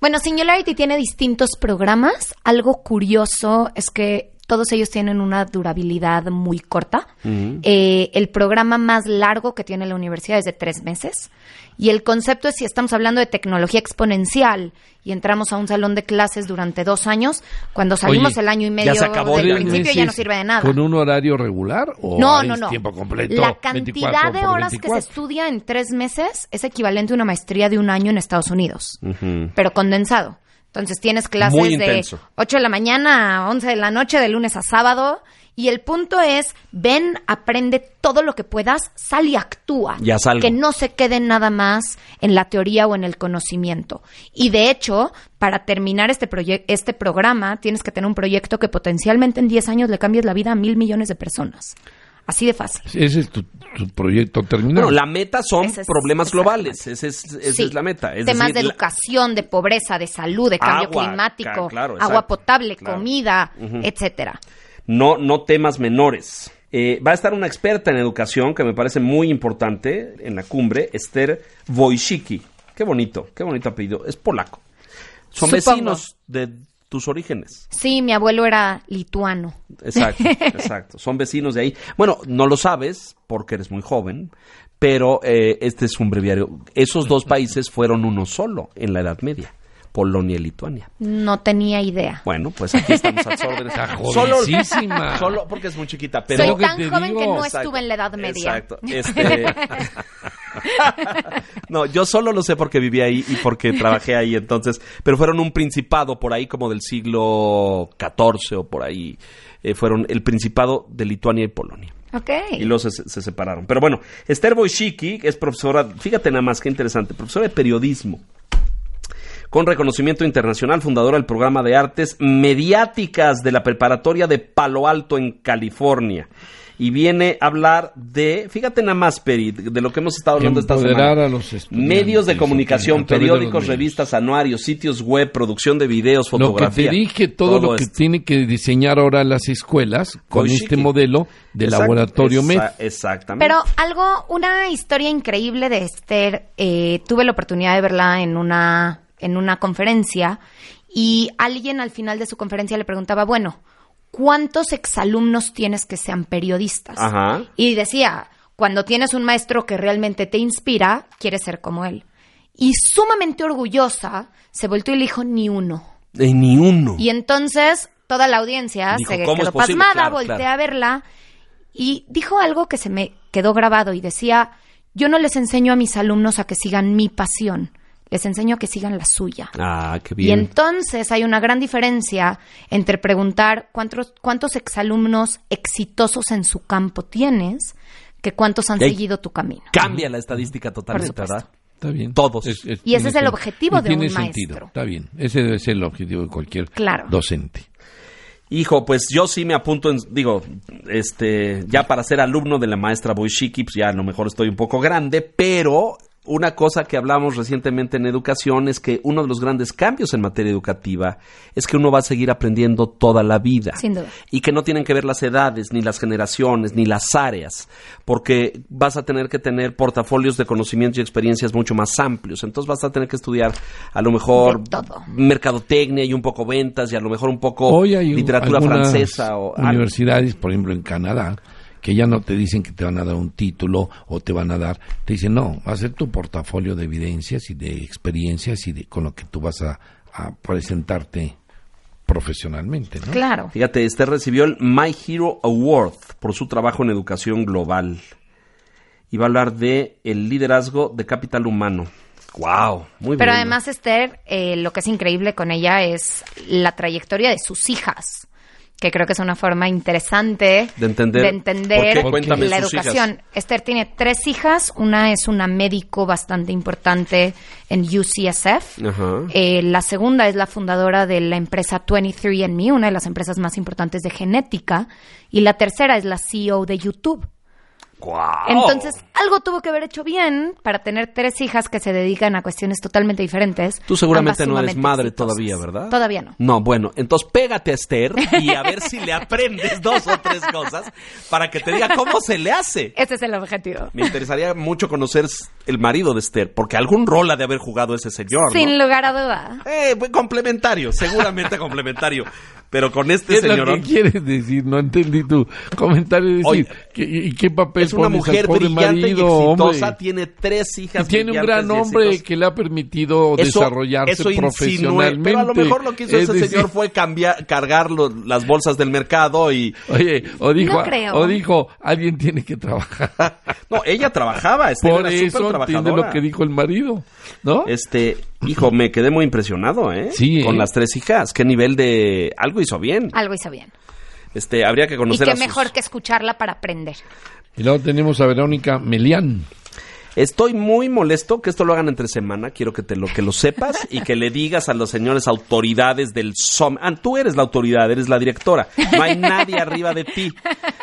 Bueno, Singularity tiene distintos programas. Algo curioso es que todos ellos tienen una durabilidad muy corta. Eh, el programa más largo que tiene la universidad es de tres meses. Y el concepto es si estamos hablando de tecnología exponencial y entramos a un salón de clases durante dos años, cuando salimos Oye, el año y ya medio se acabó del el ¿Tres principio ya no sirve de nada. ¿Con un horario regular o No, no, no. tiempo completo? La cantidad 24 de horas que 24? se estudia en tres meses es equivalente a una maestría de un año en Estados Unidos, pero condensado. Entonces tienes clases de intenso. 8 de la mañana a 11 de la noche, de lunes a sábado, Y el punto es, ven, aprende todo lo que puedas, sal y actúa. Ya salgo. Que no se quede nada más en la teoría o en el conocimiento. Y de hecho, para terminar este, este programa, tienes que tener un proyecto que potencialmente en 10 años le cambies la vida a mil millones de personas. Así de fácil. Ese es tu, tu proyecto terminal. Bueno, la meta son es- problemas globales. Esa es, esa Sí. es la meta. Es Temas decir, de la- educación, de pobreza, de salud, de cambio Agua, climático, ca- claro, agua exacto. potable, Claro. comida, etcétera. no, no temas menores. Eh, va a estar una experta en educación que me parece muy importante en la cumbre, Esther Wojcicki. Qué bonito, qué bonito apellido. Es polaco. Son Supongo. vecinos de tus orígenes. Sí, mi abuelo era lituano. Exacto, exacto. Son vecinos de ahí. Bueno, no lo sabes porque eres muy joven, pero eh, este es un breviario. Esos dos países fueron uno solo en la Edad Media, Polonia y Lituania. No tenía idea. Bueno, pues aquí estamos a órdenes. Solo, solo porque es muy chiquita, pero Soy que tan te joven que no Exacto, estuve en la Edad Media. Exacto. Este... no, yo solo lo sé porque viví ahí y porque trabajé ahí entonces, pero fueron un principado por ahí como del siglo XIV o por ahí. eh, fueron el principado de Lituania y Polonia. Ok. Y luego se, se separaron. Pero bueno, Esther Wojcicki es profesora, fíjate nada más qué interesante, profesora de periodismo con reconocimiento internacional, fundadora del programa de artes mediáticas de la preparatoria de Palo Alto en California. Y viene a hablar de, fíjate nada más, Peri, de lo que hemos estado hablando esta semana. a los Medios de comunicación, de periódicos, revistas, anuarios, sitios web, producción de videos, Lo que fotografía. te dije, todo, lo que esto. tiene que diseñar ahora las escuelas con este modelo de laboratorio MED. Exactamente. Pero algo, una historia increíble de Esther, eh, tuve la oportunidad de verla en una, en una conferencia y alguien al final de su conferencia le preguntaba, bueno, ¿cuántos exalumnos tienes que sean periodistas? Ajá. Y decía, cuando tienes un maestro que realmente te inspira, quieres ser como él. Y sumamente orgullosa, se volteó y le dijo, ni uno. Eh, ni uno. Y entonces toda la audiencia Dijo, se ¿cómo quedó pasmada, Claro, volteé claro. a verla y dijo algo que se me quedó grabado y decía, yo no les enseño a mis alumnos a que sigan mi pasión, les enseño a que sigan la suya. Ah, qué Y bien. entonces hay una gran diferencia entre preguntar cuántos, cuántos exalumnos exitosos en su campo tienes que cuántos han Ey. seguido tu camino. Cambia la estadística totalmente. ¿verdad? Está bien. Todos. Y ese es el objetivo y de tiene un sentido, maestro. Está bien. Ese debe ser el objetivo de cualquier Claro. docente. Hijo, pues yo sí me apunto, en, digo, este, ya para ser alumno de la maestra Boishiki, pues ya a lo mejor estoy un poco grande, pero una cosa que hablamos recientemente en educación es que uno de los grandes cambios en materia educativa es que uno va a seguir aprendiendo toda la vida. Sin duda. Y que no tienen que ver las edades, ni las generaciones, ni las áreas, porque vas a tener que tener portafolios de conocimientos y experiencias mucho más amplios. Entonces vas a tener que estudiar a lo mejor mercadotecnia y un poco ventas y a lo mejor un poco Hoy hay literatura francesa o universidades, por ejemplo en Canadá, que ya no te dicen que te van a dar un título o te van a dar, te dicen no, va a ser tu portafolio de evidencias y de experiencias y de con lo que tú vas a, a presentarte profesionalmente, ¿no? Claro. Fíjate, este recibió el My Hero Award por su trabajo en educación global. Y va a hablar de el liderazgo de capital humano. Wow, muy Pero bien. además, Esther, eh, lo que es increíble con ella es la trayectoria de sus hijas, que creo que es una forma interesante De entender de entender la educación. Esther tiene tres hijas, una es una médico bastante importante en UCSF. Eh, la segunda es la fundadora de la empresa 23andMe, una de las empresas más importantes de genética. Y la tercera es la CEO de YouTube. Entonces, algo tuvo que haber hecho bien para tener tres hijas que se dedican a cuestiones totalmente diferentes. Tú seguramente no eres madre exitosas. todavía, ¿verdad? Todavía no. No, bueno, entonces pégate a Esther y a ver si le aprendes dos o tres cosas para que te diga cómo se le hace. Ese es el objetivo. Me interesaría mucho conocer el marido de Esther, porque algún rol ha de haber jugado ese señor, ¿no? Sin lugar a duda. Eh, pues, complementario, seguramente complementario. Pero con ¿Qué este es lo señor que quieres decir? No entendí tu comentario. Decir, Oye, ¿qué- ¿Y qué papel es una mujer pobre brillante marido, y exitosa, hombre? tiene tres Y hijas tiene un gran y hombre que le ha permitido Eso- desarrollarse eso profesionalmente. Pero a lo mejor lo que hizo Es ese decir, señor fue cambiar, cargar lo- las bolsas del mercado y... Oye, o dijo, No creo. o dijo, alguien tiene que trabajar. No, ella trabajaba, Esther Por era eso entiende lo que dijo el marido, ¿no? Este, hijo, me quedé muy impresionado, ¿eh? Sí, Con ¿eh? las tres hijas. ¿Qué nivel de... Algo hizo bien. Algo hizo bien. Este, habría que Y conocer qué a sus- mejor que escucharla para aprender. Y luego tenemos a Verónica Melián. Estoy muy molesto que esto lo hagan entre semana. Quiero que te lo que lo sepas y que le digas a los señores autoridades del SOM. Ah, tú eres la autoridad, eres la directora. No hay nadie arriba de ti.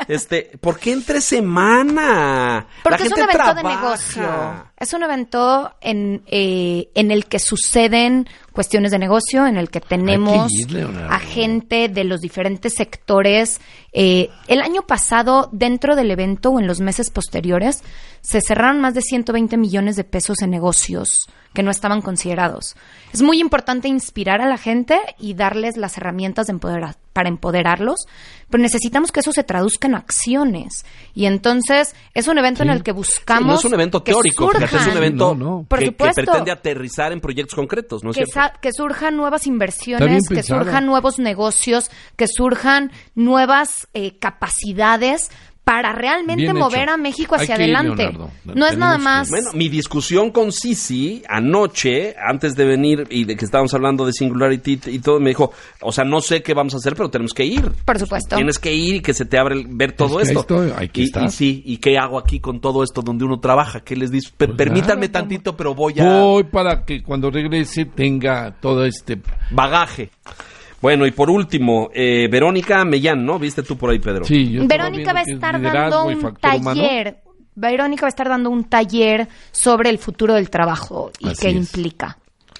Este, ¿por qué entre semana? Porque La es un gente de trabaja. negocio. Es un evento en, eh, en el que suceden cuestiones de negocio, en el que tenemos ir, a gente de los diferentes sectores. Eh, el año pasado, dentro del evento o en los meses posteriores, se cerraron más de 120 millones de pesos en negocios que no estaban considerados. Es muy importante inspirar a la gente y darles las herramientas de empodera- para empoderarlos, pero necesitamos que eso se traduzca en acciones. Y entonces es un evento en el que Sí, buscamos no es un evento que teórico, fíjate, es un surjan- evento No, no. Por que, que supuesto. pretende aterrizar en proyectos concretos, ¿no es que, cierto? que surjan nuevas inversiones, que surjan nuevos negocios, que surjan nuevas eh, capacidades para realmente Bien mover hecho. a México hacia adelante. Leonardo. No es nada que- más. Bueno, mi discusión con Sisi anoche, antes de venir y de que estábamos hablando de Singularity y todo, me dijo, o sea, no sé qué vamos a hacer, pero tenemos que ir. Por supuesto. Tienes que ir y que se te abre el- ver todo Es que ahí esto. estoy, aquí y, está. y sí, ¿y qué hago aquí con todo esto donde uno trabaja? ¿Qué les dices? Per- Pues permítanme tantito, pero voy a Voy para que cuando regrese tenga todo este... bagaje. Bueno, y por último, eh, Verónica Mellán, ¿no? ¿Viste tú por ahí, Pedro? Sí, yo Verónica va a es estar dando un humano. taller. Verónica va a estar dando un taller sobre el futuro del trabajo y Así qué es. implica.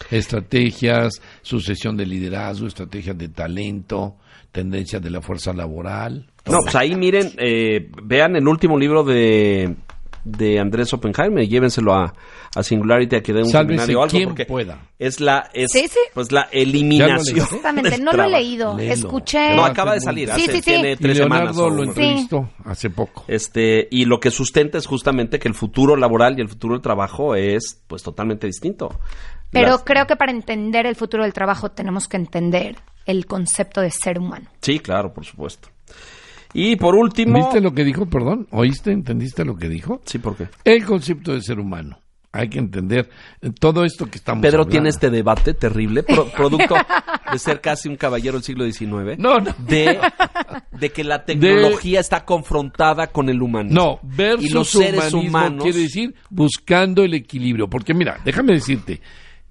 Estrategias, sucesión de liderazgo, estrategias de talento, tendencias de la fuerza laboral. No, pues ahí miren, eh, vean el último libro de, de Andrés Oppenheimer y llévenselo a, a Singularity a que dé un Sálvese seminario o algo. quien porque pueda. Es la, es, Sí, sí. Pues la ¿Ya lo eliminación. Exactamente, no lo he leído. Léelo. Escuché. No, acaba de salir. Sí, hace- sí, sí. Tiene Y tres semanas. Leonardo o lo entrevistó hace poco. Este, y lo que sustenta es justamente que el futuro laboral y el futuro del trabajo es pues totalmente distinto. Pero Las- creo que para entender el futuro del trabajo tenemos que entender el concepto de ser humano. Sí, claro, por supuesto. Y por último. ¿Viste lo que dijo, perdón? ¿Oíste? ¿Entendiste lo que dijo? Sí, ¿por qué? El concepto de ser humano. Hay que entender todo esto que estamos Pedro hablando. tiene este debate terrible, pro- producto de ser casi un caballero del siglo XIX. No, no. De, de que la tecnología está confrontada con el humanismo. No, versus y los seres humanismo humanos. quiere decir buscando el equilibrio. Porque mira, déjame decirte,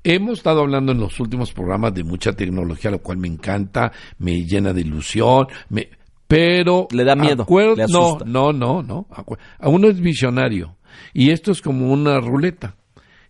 hemos estado hablando en los últimos programas de mucha tecnología, lo cual me encanta, me llena de ilusión, me, pero... Le da miedo, acuer- le no, asusta. no, no, no. A uno es visionario. Y esto es como una ruleta.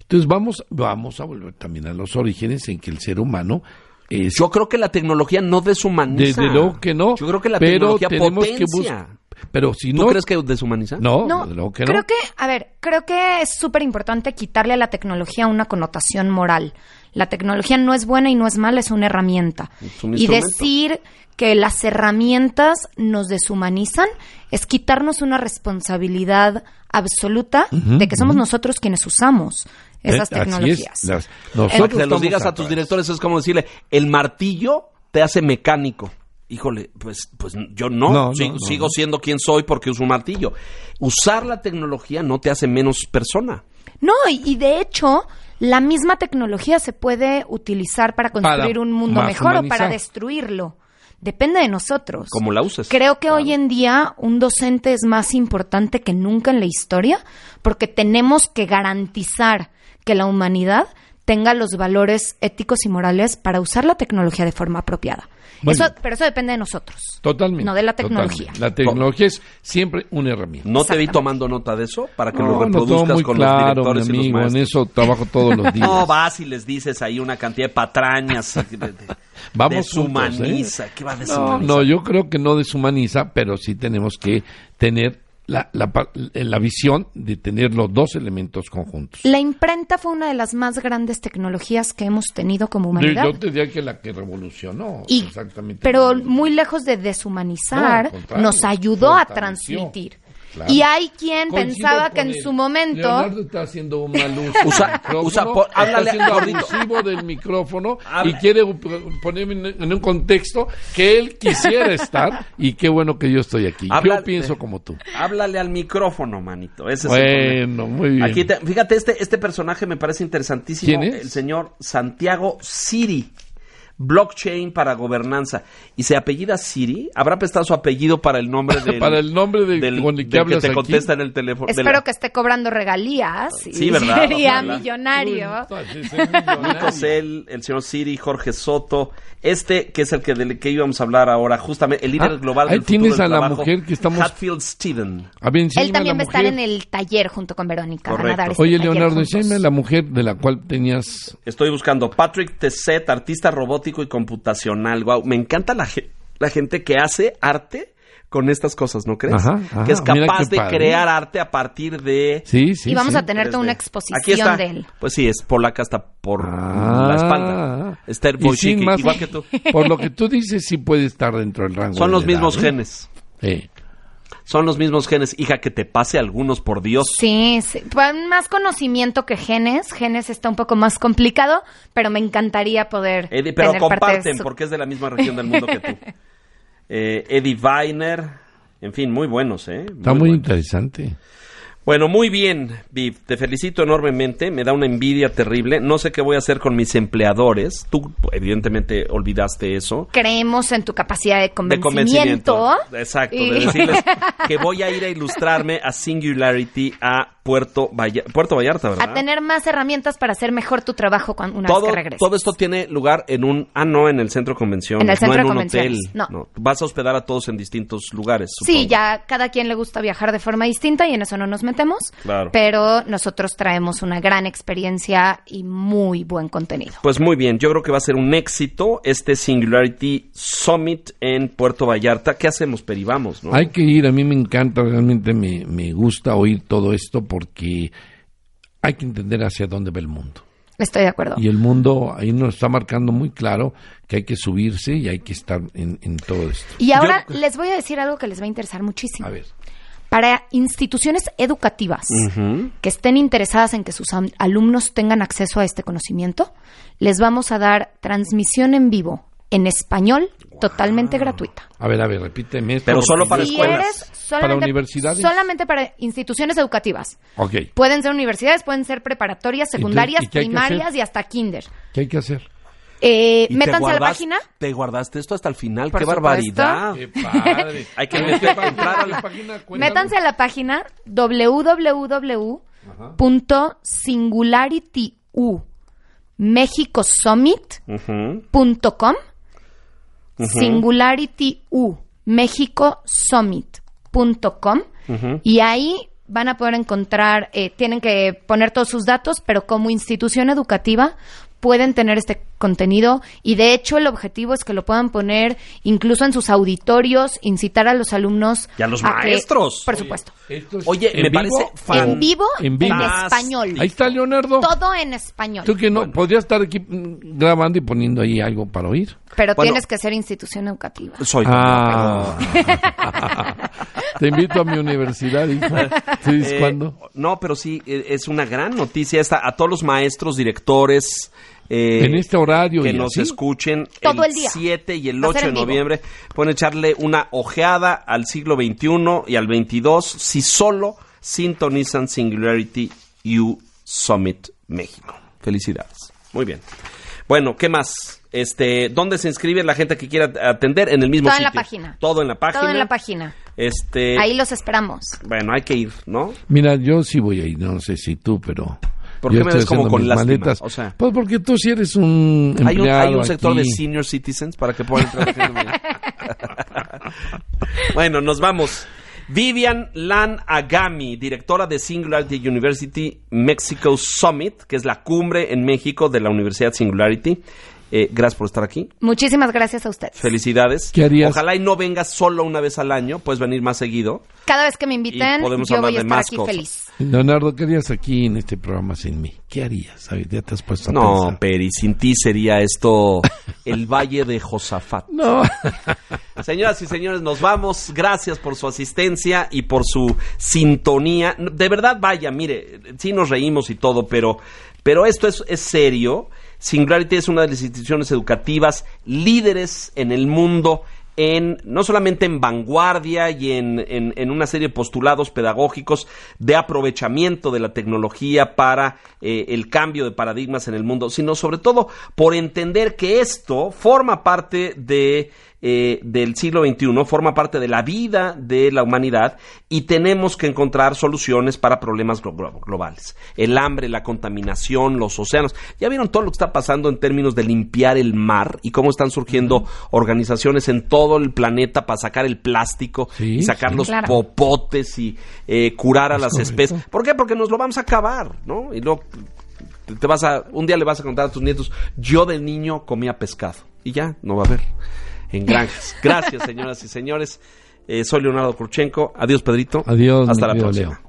Entonces vamos, vamos a volver también a los orígenes en que el ser humano es Yo creo que la tecnología no deshumaniza. Desde luego que no. Yo creo que la pero tecnología tenemos que potencia. bus- Pero si ¿Tú no. crees que deshumaniza? No, No, desde luego que no. creo que, a ver, creo que es súper importante quitarle a la tecnología una connotación moral. La tecnología no es buena y no es mala, es una herramienta. Es un y decir que las herramientas nos deshumanizan es quitarnos una responsabilidad absoluta de que somos nosotros quienes usamos esas Eh, es. tecnologías. Las- nosotros que se los estamos digas a tus directores es como decirle, el martillo te hace mecánico. Híjole, pues, pues yo no, No, no, sigo, no, sigo no. siendo quien soy porque uso un martillo. Usar la tecnología no te hace menos persona. No, y, y de hecho, la misma tecnología se puede utilizar para construir Para un mundo más mejor o humanizar. para destruirlo. Depende de nosotros. Como la uses. Creo que hoy en día un docente es más importante que nunca en la historia porque tenemos que garantizar que la humanidad tenga los valores éticos y morales para usar la tecnología de forma apropiada. Eso, pero eso depende de nosotros. Totalmente. No de la tecnología. totalmente. La tecnología es siempre una herramienta. ¿No te vi tomando nota de eso? Para que lo No, no, reproduzcas muy con claro, los directores mi y los en eso trabajo todos los días. No, vas y les dices ahí una cantidad de patrañas. de- de- Vamos deshumaniza. juntos, ¿eh? ¿Qué va a No, deshumanizar? no, yo creo que no deshumaniza, pero sí tenemos que tener la, la, la visión de tener los dos elementos conjuntos. La imprenta fue una de las más grandes tecnologías que hemos tenido como humanidad. yo te diría que la que revolucionó. Y- exactamente. pero muy lejos de deshumanizar, nos ayudó a transmitir. Claro. Y hay quien Coincido pensaba que en él. su momento... Leonardo está haciendo un mal uso. Usa- del micrófono, usa por- está háblale, siendo gordito. abusivo del micrófono y quiere ponerme en, un contexto que él quisiera estar y qué bueno que yo estoy aquí. Habla- yo pienso como tú. Háblale al micrófono, manito. Ese es el problema. Bueno, muy bien. Aquí te- fíjate, este, este personaje me parece interesantísimo. ¿Quién es? El señor Santiago Siri. Blockchain para gobernanza. ¿Y se apellida Siri? ¿Habrá prestado su apellido para el nombre del, Para el nombre de- del, con el que del te aquí? contesta en el teléfono? Espero la- que esté cobrando regalías. y Sí, ¿verdad? Sería Ojalá. millonario. Nico el señor Siri, Jorge Soto, este que es el que del que íbamos a hablar ahora, justamente el líder Ah, global ahí del futuro tienes del a la trabajo, mujer que estamos- Hatfield Steven. A ver, enséñame Él también a va a estar en el taller junto con Verónica. Van a Correcto. dar este Oye, Leonardo, enséñame la mujer de la cual tenías... Estoy buscando Patrick Tesset, artista robótico y computacional. Wow, me encanta la, ge- la gente que hace arte con estas cosas, ¿no crees? Ajá, ajá, que es capaz de padre. crear arte a partir de Sí, sí, y vamos sí. a tener toda 3D. una Aquí exposición está. de él. Pues sí, es polaca hasta por Ah. la espalda. Esther igual que tú. Por lo que tú dices, sí puede estar dentro del rango. Son de los edad, mismos ¿eh? genes. Sí. Son los mismos genes. Hija, que te pase algunos, por Dios. Sí, sí. Pues, Más conocimiento que genes. Genes está un poco más complicado, pero me encantaría poder. Eddie- pero tener parte de comparten, su- porque es de la misma región del mundo que tú. Eh, Eddie Weiner, en fin, muy buenos, ¿eh? Está muy buenos. interesante. Bueno, muy bien, Viv. Te felicito enormemente. Me da una envidia terrible. No sé qué voy a hacer con mis empleadores. Tú, evidentemente, olvidaste eso. Creemos en tu capacidad de De convencimiento. convencimiento. Exacto. Y- De decirles que voy a ir a ilustrarme a Singularity a Puerto, Valla- Puerto Vallarta, ¿verdad? a tener más herramientas para hacer mejor tu trabajo cuando, una todo, vez que regreses. todo esto tiene lugar en un... Ah, no, en el centro de convenciones. En el centro no en de un hotel. no. Vas a hospedar a todos en distintos lugares, Sí, ya cada quien le gusta viajar de forma distinta y en eso no nos metemos. Claro. Pero nosotros traemos una gran experiencia y muy buen contenido. Pues muy bien, yo creo que va a ser un éxito este Singularity Summit en Puerto Vallarta. ¿Qué hacemos, Peri? Vamos, ¿no? Hay que ir, a mí me encanta, realmente me, me gusta oír todo esto porque hay que entender hacia dónde va el mundo. Estoy de acuerdo. Y el mundo ahí nos está marcando muy claro que hay que subirse y hay que estar en, en todo esto. Y ahora Yo- les voy a decir algo que les va a interesar muchísimo. A ver. Para instituciones educativas que estén interesadas en que sus alumnos tengan acceso a este conocimiento, les vamos a dar transmisión en vivo en español totalmente gratuita. A ver, a ver, repíteme esto. Pero solo para Si escuelas. eres solamente, ¿Para universidades? Solamente para instituciones educativas. Ok, Pueden ser universidades, pueden ser preparatorias, secundarias, ¿y qué hay que primarias y hasta kinder. ¿qué hay que hacer? Eh, ¿Y te métanse a la página. Te guardaste esto hasta el final. Por ¡Qué supuesto. barbaridad! Qué padre. Hay que ¿En meter- página- entrar a la- página? Cuéntame. Métanse a la página www.singularityU mexicosummit.com Ujú. singularityU mexicosummit.com y ahí van a poder encontrar, eh, tienen que poner todos sus datos, pero como institución educativa pueden tener este contenido y de hecho el objetivo es que lo puedan poner incluso en sus auditorios, incitar a los alumnos Y a los maestros. por Oye, supuesto. ¿Esto es Oye, en me vivo? parece fan- en vivo, en vivo. en español. Ahí está Leonardo. Todo en español. Tú que no, podría estar aquí mm, grabando y poniendo ahí algo para oír. Pero Bueno. tienes que ser institución educativa. Soy Ah. Te invito a mi universidad, hija. ¿Sí Eh, cuándo? No, pero sí, eh, es una gran noticia esta. A todos los maestros, directores. eh, En este horario que y nos así. escuchen Todo el el día. 7 y el Va a 8 ser de noviembre. Pueden echarle una ojeada al siglo XXI y al 22 si solo sintonizan Singularity U Summit México. Felicidades. Muy bien. Bueno, ¿qué más? Este, ¿dónde se inscribe la gente que quiera atender? En el mismo Todo en la sitio. página. Todo en la página. Todo en la página. Este, Ahí los esperamos. bueno, hay que ir, ¿no? Mira, yo sí voy a ir, no sé si tú, pero... ¿Por yo qué me ves como con lástima? maletas. O sea- Pues porque tú sí eres un Hay un, empleado hay un sector de senior citizens para que puedan entrar. bueno, nos vamos. Vivian Lan Agami, directora de Singularity University Mexico Summit, que es la cumbre en México de la Universidad Singularity. Eh, gracias por estar aquí. Muchísimas gracias a ustedes. Felicidades. ¿Qué harías? Ojalá y no vengas solo una vez al año, puedes venir más seguido. Cada vez que me inviten, podemos yo hablar voy a de estar más aquí cosas. feliz. Leonardo, ¿qué harías aquí en este programa sin mí? ¿Qué harías? Ya te has puesto a No, pensar. Peri, sin ti sería esto el Valle de Josafat. No. Señoras y señores, nos vamos. Gracias por su asistencia y por su sintonía. De verdad, vaya, mire, sí nos reímos y todo, pero, pero esto es, es serio. Singularity es una de las instituciones educativas líderes en el mundo en no solamente en vanguardia y en, en, una serie de postulados pedagógicos de aprovechamiento de la tecnología para eh, el cambio de paradigmas en el mundo, sino sobre todo por entender que esto forma parte de eh, del siglo XXI, forma parte de la vida de la humanidad y tenemos que encontrar soluciones para problemas globales. El hambre, la contaminación, los océanos. Ya vieron todo lo que está pasando en términos de limpiar el mar y cómo están surgiendo organizaciones en todo el planeta para sacar el plástico y sacar los popotes y eh, curar a las especies. ¿Por qué? Porque nos lo vamos a acabar, ¿no? Y luego te vas a, un día le vas a contar a tus nietos, yo de niño comía pescado. Y ya, no va a haber en granjas. Gracias, señoras y señores. Eh, soy Leonardo Kurchenko. Adiós, Pedrito. Adiós. Hasta la próxima.